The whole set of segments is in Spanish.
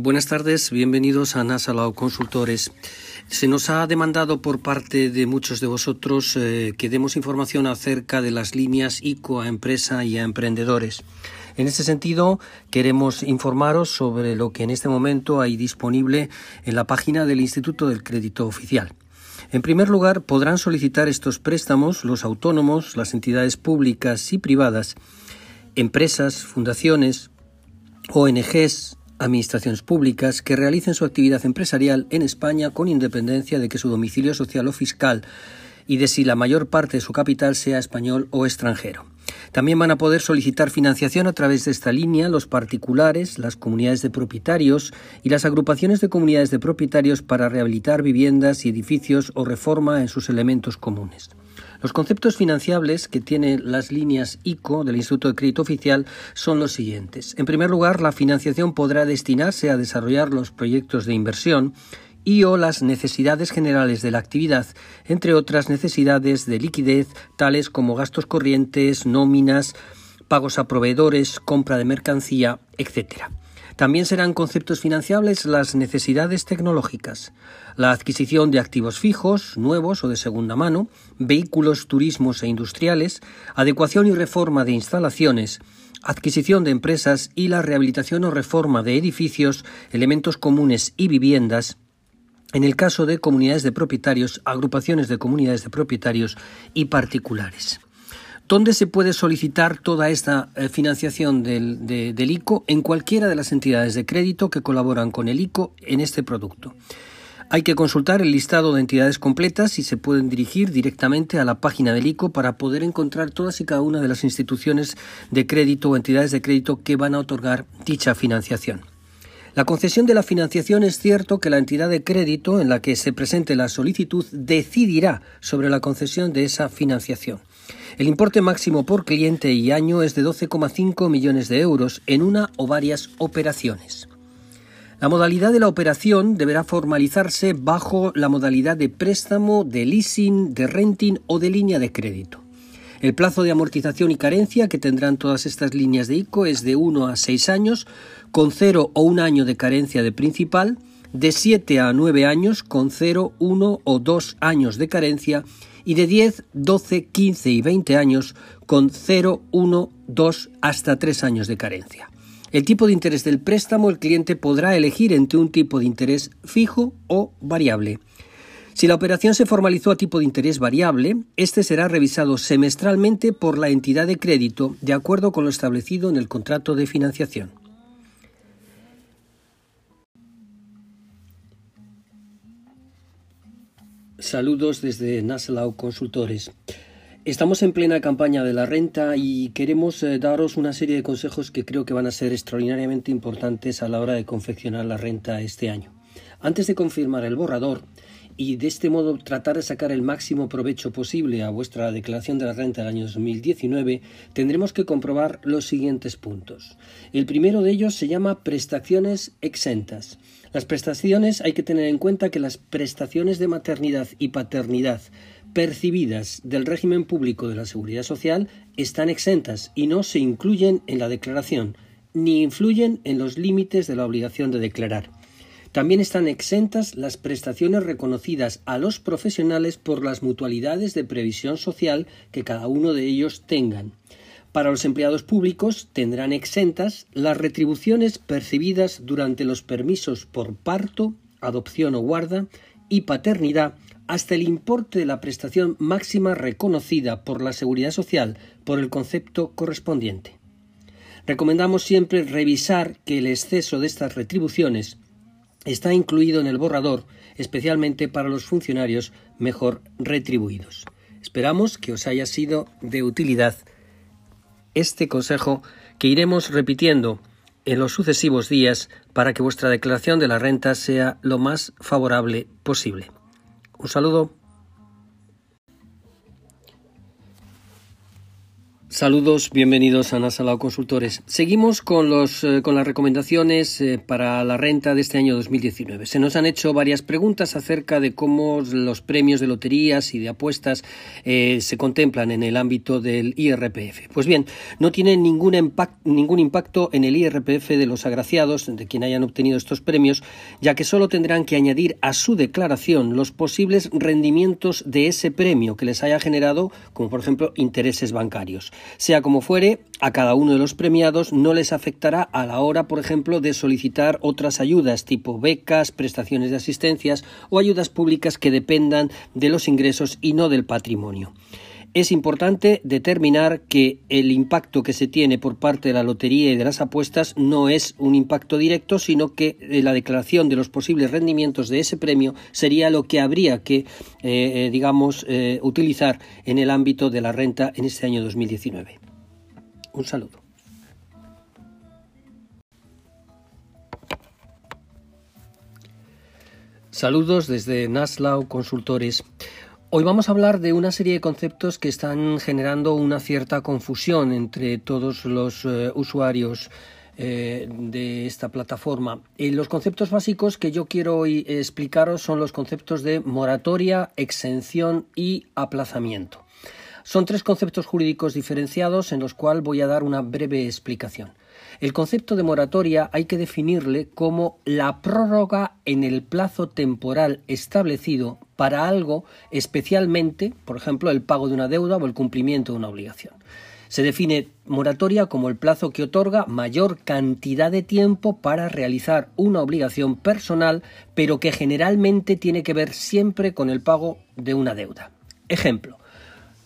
Buenas tardes, bienvenidos a Nasalao Consultores. Se nos ha demandado por parte de muchos de vosotros eh, que demos información acerca de las líneas ICO a empresa y a emprendedores. En este sentido, queremos informaros sobre lo que en este momento hay disponible en la página del Instituto del Crédito Oficial. En primer lugar, podrán solicitar estos préstamos los autónomos, las entidades públicas y privadas, empresas, fundaciones, ONGs, administraciones públicas que realicen su actividad empresarial en España con independencia de que su domicilio social o fiscal y de si la mayor parte de su capital sea español o extranjero. También van a poder solicitar financiación a través de esta línea los particulares, las comunidades de propietarios y las agrupaciones de comunidades de propietarios para rehabilitar viviendas y edificios o reforma en sus elementos comunes. Los conceptos financiables que tienen las líneas ICO del Instituto de Crédito Oficial son los siguientes. En primer lugar, la financiación podrá destinarse a desarrollar los proyectos de inversión y o las necesidades generales de la actividad, entre otras necesidades de liquidez, tales como gastos corrientes, nóminas, pagos a proveedores, compra de mercancía, etc. También serán conceptos financiables las necesidades tecnológicas, la adquisición de activos fijos, nuevos o de segunda mano, vehículos, turismos e industriales, adecuación y reforma de instalaciones, adquisición de empresas y la rehabilitación o reforma de edificios, elementos comunes y viviendas, en el caso de comunidades de propietarios, agrupaciones de comunidades de propietarios y particulares. ¿Dónde se puede solicitar toda esta eh, financiación del, del, ICO? En cualquiera de las entidades de crédito que colaboran con el ICO en este producto. Hay que consultar el listado de entidades completas y se pueden dirigir directamente a la página del ICO para poder encontrar todas y cada una de las instituciones de crédito o entidades de crédito que van a otorgar dicha financiación. La concesión de la financiación es cierto que la entidad de crédito en la que se presente la solicitud decidirá sobre la concesión de esa financiación. El importe máximo por cliente y año es de 12,5 millones de euros en una o varias operaciones. La modalidad de la operación deberá formalizarse bajo la modalidad de préstamo, de leasing, de renting o de línea de crédito. El plazo de amortización y carencia que tendrán todas estas líneas de ICO es de 1 a 6 años, con 0 o 1 año de carencia de principal, de 7 a 9 años con 0, 1 o 2 años de carencia y de 10, 12, 15 y 20 años con 0, 1, 2 hasta 3 años de carencia. El tipo de interés del préstamo el cliente podrá elegir entre un tipo de interés fijo o variable. Si la operación se formalizó a tipo de interés variable, este será revisado semestralmente por la entidad de crédito de acuerdo con lo establecido en el contrato de financiación. Saludos desde Nassau Consultores. Estamos en plena campaña de la renta y queremos eh, daros una serie de consejos que creo que van a ser extraordinariamente importantes a la hora de confeccionar la renta este año. Antes de confirmar el borrador y de este modo tratar de sacar el máximo provecho posible a vuestra declaración de la renta del año 2019, tendremos que comprobar los siguientes puntos. El primero de ellos se llama prestaciones exentas. Las prestaciones hay que tener en cuenta que las prestaciones de maternidad y paternidad percibidas del régimen público de la seguridad social están exentas y no se incluyen en la declaración, ni influyen en los límites de la obligación de declarar. También están exentas las prestaciones reconocidas a los profesionales por las mutualidades de previsión social que cada uno de ellos tengan. Para los empleados públicos tendrán exentas las retribuciones percibidas durante los permisos por parto, adopción o guarda y paternidad hasta el importe de la prestación máxima reconocida por la Seguridad Social por el concepto correspondiente. Recomendamos siempre revisar que el exceso de estas retribuciones está incluido en el borrador, especialmente para los funcionarios mejor retribuidos. Esperamos que os haya sido de utilidad este consejo que iremos repitiendo en los sucesivos días para que vuestra declaración de la renta sea lo más favorable posible. Un saludo. Saludos, bienvenidos a Nasalao Consultores. Seguimos con, los, eh, con las recomendaciones eh, para la renta de este año 2019. Se nos han hecho varias preguntas acerca de cómo los premios de loterías y de apuestas eh, se contemplan en el ámbito del IRPF. Pues bien, no tiene ningún, ningún impacto en el IRPF de los agraciados, de quien hayan obtenido estos premios, ya que solo tendrán que añadir a su declaración los posibles rendimientos de ese premio que les haya generado, como por ejemplo intereses bancarios. Sea como fuere, a cada uno de los premiados no les afectará a la hora, por ejemplo, de solicitar otras ayudas tipo becas, prestaciones de asistencias o ayudas públicas que dependan de los ingresos y no del patrimonio. Es importante determinar que el impacto que se tiene por parte de la lotería y de las apuestas no es un impacto directo, sino que eh, la declaración de los posibles rendimientos de ese premio sería lo que habría que, eh, eh, digamos, utilizar en el ámbito de la renta en este año 2019. Un saludo. Saludos desde Naslau Consultores. Hoy vamos a hablar de una serie de conceptos que están generando una cierta confusión entre todos los eh, usuarios eh, de esta plataforma. Y los conceptos básicos que yo quiero hoy explicaros son los conceptos de moratoria, exención y aplazamiento. Son tres conceptos jurídicos diferenciados en los cuales voy a dar una breve explicación. El concepto de moratoria hay que definirle como la prórroga en el plazo temporal establecido para algo, especialmente, por ejemplo, el pago de una deuda o el cumplimiento de una obligación. Se define moratoria como el plazo que otorga mayor cantidad de tiempo para realizar una obligación personal, pero que generalmente tiene que ver siempre con el pago de una deuda. Ejemplo,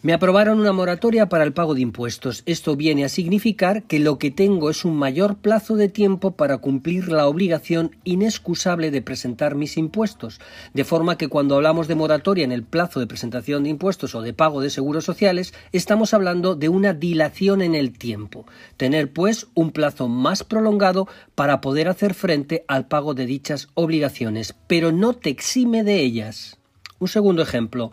me aprobaron una moratoria para el pago de impuestos. Esto viene a significar que lo que tengo es un mayor plazo de tiempo para cumplir la obligación inexcusable de presentar mis impuestos. De forma que cuando hablamos de moratoria en el plazo de presentación de impuestos o de pago de seguros sociales, estamos hablando de una dilación en el tiempo. Tener, pues, un plazo más prolongado para poder hacer frente al pago de dichas obligaciones, pero no te exime de ellas. Un segundo ejemplo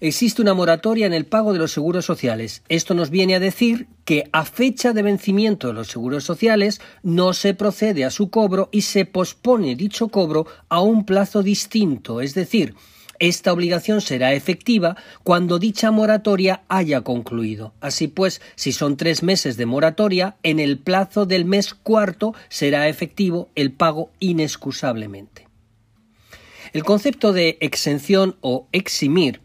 existe una moratoria en el pago de los seguros sociales. Esto nos viene a decir que a fecha de vencimiento de los seguros sociales no se procede a su cobro y se pospone dicho cobro a un plazo distinto, es decir, esta obligación será efectiva cuando dicha moratoria haya concluido. Así pues, si son tres meses de moratoria, en el plazo del mes cuarto será efectivo el pago inexcusablemente. El concepto de exención o eximir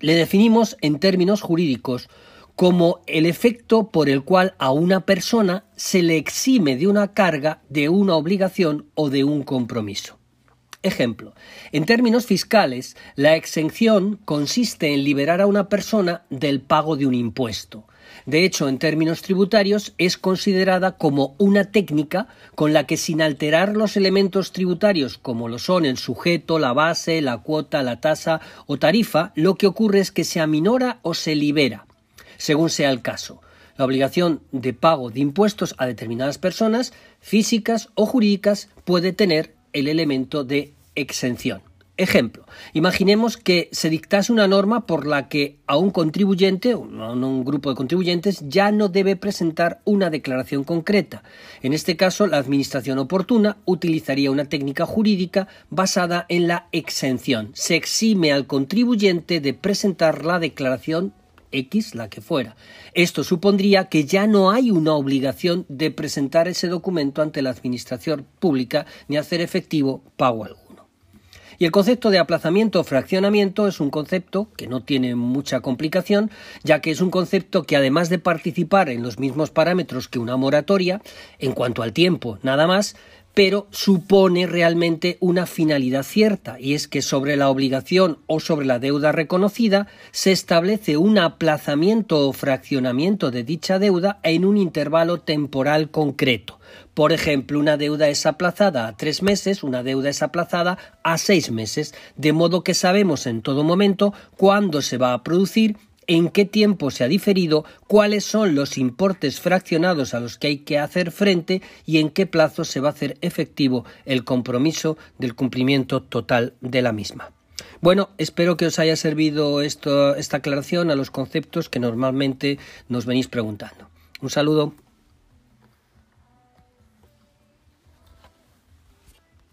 le definimos en términos jurídicos como el efecto por el cual a una persona se le exime de una carga, de una obligación o de un compromiso. Ejemplo, en términos fiscales, la exención consiste en liberar a una persona del pago de un impuesto. De hecho, en términos tributarios, es considerada como una técnica con la que sin alterar los elementos tributarios como lo son el sujeto, la base, la cuota, la tasa o tarifa, lo que ocurre es que se aminora o se libera, según sea el caso, la obligación de pago de impuestos a determinadas personas, físicas o jurídicas, puede tener el elemento de exención. Ejemplo, imaginemos que se dictase una norma por la que a un contribuyente a un grupo de contribuyentes ya no debe presentar una declaración concreta. En este caso, la Administración oportuna utilizaría una técnica jurídica basada en la exención. Se exime al contribuyente de presentar la declaración X, la que fuera. Esto supondría que ya no hay una obligación de presentar ese documento ante la Administración pública ni hacer efectivo pago algo. Y el concepto de aplazamiento o fraccionamiento es un concepto que no tiene mucha complicación, ya que es un concepto que además de participar en los mismos parámetros que una moratoria, en cuanto al tiempo nada más, pero supone realmente una finalidad cierta, y es que sobre la obligación o sobre la deuda reconocida se establece un aplazamiento o fraccionamiento de dicha deuda en un intervalo temporal concreto. Por ejemplo, una deuda es aplazada a tres meses, una deuda es aplazada a seis meses, de modo que sabemos en todo momento cuándo se va a producir en qué tiempo se ha diferido, cuáles son los importes fraccionados a los que hay que hacer frente y en qué plazo se va a hacer efectivo el compromiso del cumplimiento total de la misma. Bueno, espero que os haya servido esta aclaración a los conceptos que normalmente nos venís preguntando. Un saludo.